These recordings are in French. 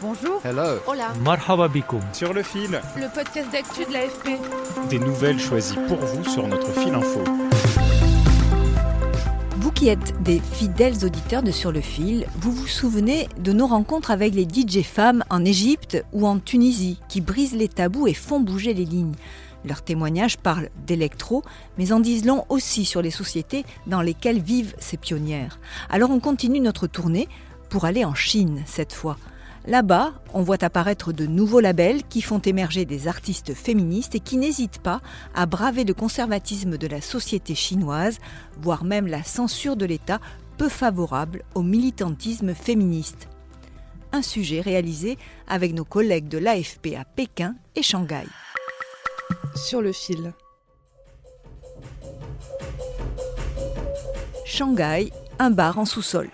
Bonjour. Hello. Hola. Marhaba Sur le fil, Le podcast d'actu de l'AFP. des nouvelles choisies pour vous sur notre fil info. Vous qui êtes des fidèles auditeurs de Sur le fil, vous vous souvenez de nos rencontres avec les DJ femmes en Égypte ou en Tunisie qui brisent les tabous et font bouger les lignes. Leurs témoignages parlent d'électro, mais en disent long aussi sur les sociétés dans lesquelles vivent ces pionnières. Alors on continue notre tournée pour aller en Chine cette fois. Là-bas, on voit apparaître de nouveaux labels qui font émerger des artistes féministes et qui n'hésitent pas à braver le conservatisme de la société chinoise, voire même la censure de l'État peu favorable au militantisme féministe. Un sujet réalisé avec nos collègues de l'AFP à Pékin et Shanghai. Sur le fil. Shanghai, un bar en sous-sol.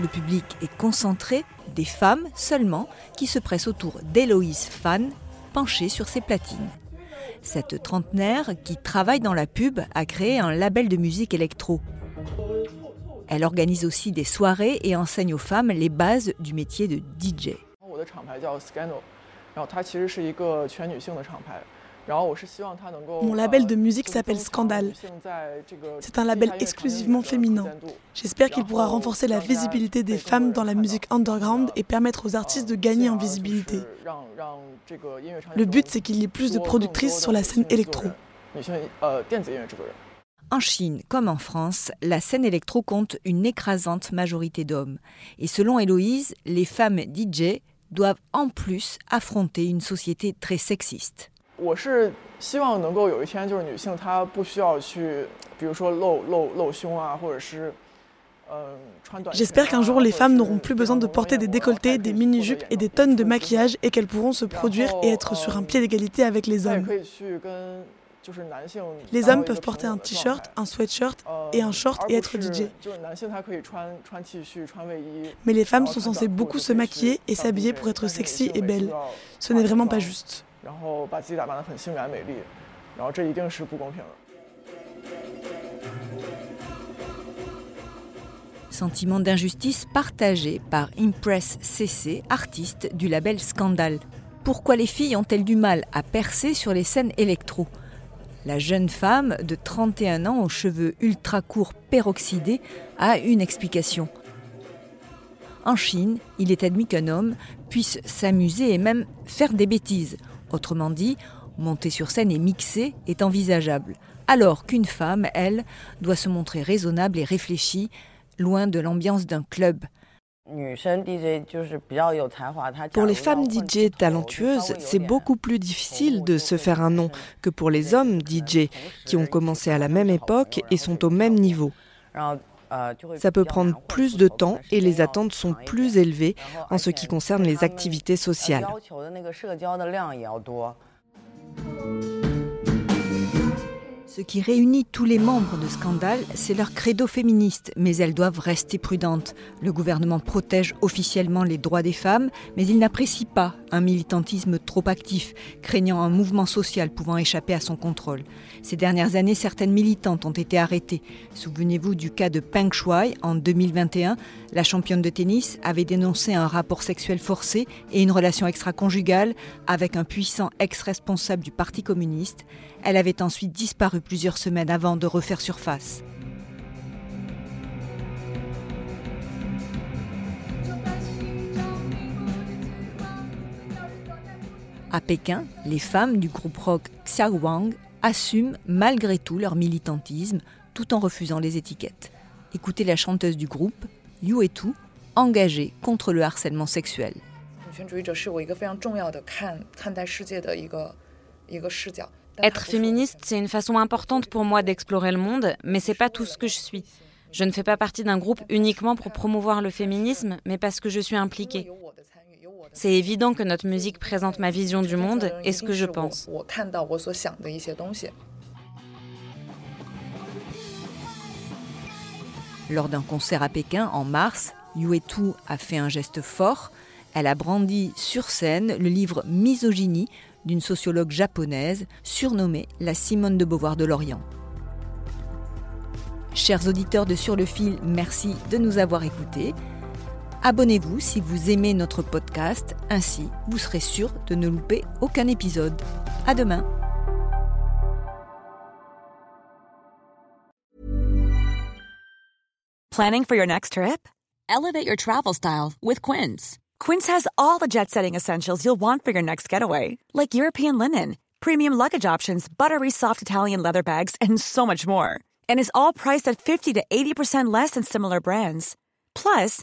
Le public est concentré, des femmes seulement, qui se pressent autour d'Héloïse Fan, penchée sur ses platines. Cette trentenaire, qui travaille dans la pub, a créé un label de musique électro. Elle organise aussi des soirées et enseigne aux femmes les bases du métier de DJ. Mon label de musique s'appelle Scandale. C'est un label exclusivement féminin. J'espère qu'il pourra renforcer la visibilité des femmes dans la musique underground et permettre aux artistes de gagner en visibilité. Le but, c'est qu'il y ait plus de productrices sur la scène électro. En Chine comme en France, la scène électro compte une écrasante majorité d'hommes. Et selon Héloïse, les femmes DJ doivent en plus affronter une société très sexiste. 我是希望能够有一天，就是女性她不需要去，比如说露露露胸啊，或者是，呃，穿短裙啊。 J'espère qu'un jour, les 或者 femmes 是 n'auront plus besoin de 比较 porter des 浓眉 décolletés, 我 des 还可以去 mini-jupes 做 et des 这个 tonnes de 做这个 maquillage et qu'elles pourront se produire et être sur un pied d'égalité avec les 她也 hommes. 可以去跟就是男性 Les 达到 hommes 一个 peuvent 平 porter 等 un 的状 t-shirt, 态 un sweatshirt 呃 et un short 而 et 不 être 是 DJ. 就是男性他可以穿穿 T 恤、穿卫衣， Mais les femmes 然后 sont 穿 censées 短裤 beaucoup 就 se 可以去 maquiller et 上 s'habiller DJ pour être 但是女 sexy 性 et 每次 belle. 都要 Ce n'est 化 vraiment pas 妆 juste. 然后把自己打扮得很性感美丽，然后这一定是不公平的。 Sentiment d'injustice partagé par Impress CC, artiste du label Scandal. Pourquoi les filles ont-elles du mal à percer sur les scènes électro La jeune femme de 31 ans aux cheveux ultra courts peroxydés a une explication. En Chine, il est admis qu'un homme puisse s'amuser et même faire des bêtises. Autrement dit, monter sur scène et mixer est envisageable, alors qu'une femme, elle, doit se montrer raisonnable et réfléchie, loin de l'ambiance d'un club. Pour les femmes DJ talentueuses, c'est beaucoup plus difficile de se faire un nom que pour les hommes DJ qui ont commencé à la même époque et sont au même niveau. Ça peut prendre plus de temps et les attentes sont plus élevées en ce qui concerne les activités sociales. Ce qui réunit tous les membres de Scandale, c'est leur credo féministe, mais elles doivent rester prudentes. Le gouvernement protège officiellement les droits des femmes, mais il n'apprécie pas un militantisme trop actif, craignant un mouvement social pouvant échapper à son contrôle. Ces dernières années, certaines militantes ont été arrêtées. Souvenez-vous du cas de Peng Shuai en 2021. La championne de tennis avait dénoncé un rapport sexuel forcé et une relation extra-conjugale avec un puissant ex-responsable du Parti communiste. Elle avait ensuite disparu plusieurs semaines avant de refaire surface. À Pékin, les femmes du groupe rock Xiaowang assument malgré tout leur militantisme tout en refusant les étiquettes. Écoutez la chanteuse du groupe, Yu Etu, engagée contre le harcèlement sexuel. Être féministe, c'est une façon importante pour moi d'explorer le monde, mais c'est pas tout ce que je suis. Je ne fais pas partie d'un groupe uniquement pour promouvoir le féminisme, mais parce que je suis impliquée. C'est évident que notre musique présente ma vision du monde et ce que je pense. Lors d'un concert à Pékin en mars, Yue Tu a fait un geste fort. Elle a brandi sur scène le livre Misogynie d'une sociologue japonaise surnommée la Simone de Beauvoir de l'Orient. Chers auditeurs de Sur le fil, merci de nous avoir écoutés. Abonnez-vous si vous aimez notre podcast, ainsi vous serez sûr de ne louper aucun épisode. À demain. Planning for your next trip? Elevate your travel style with Quince. Quince has all the jet-setting essentials you'll want for your next getaway, like European linen, premium luggage options, buttery soft Italian leather bags, and so much more. And is all priced at 50 to 80% less than similar brands. Plus,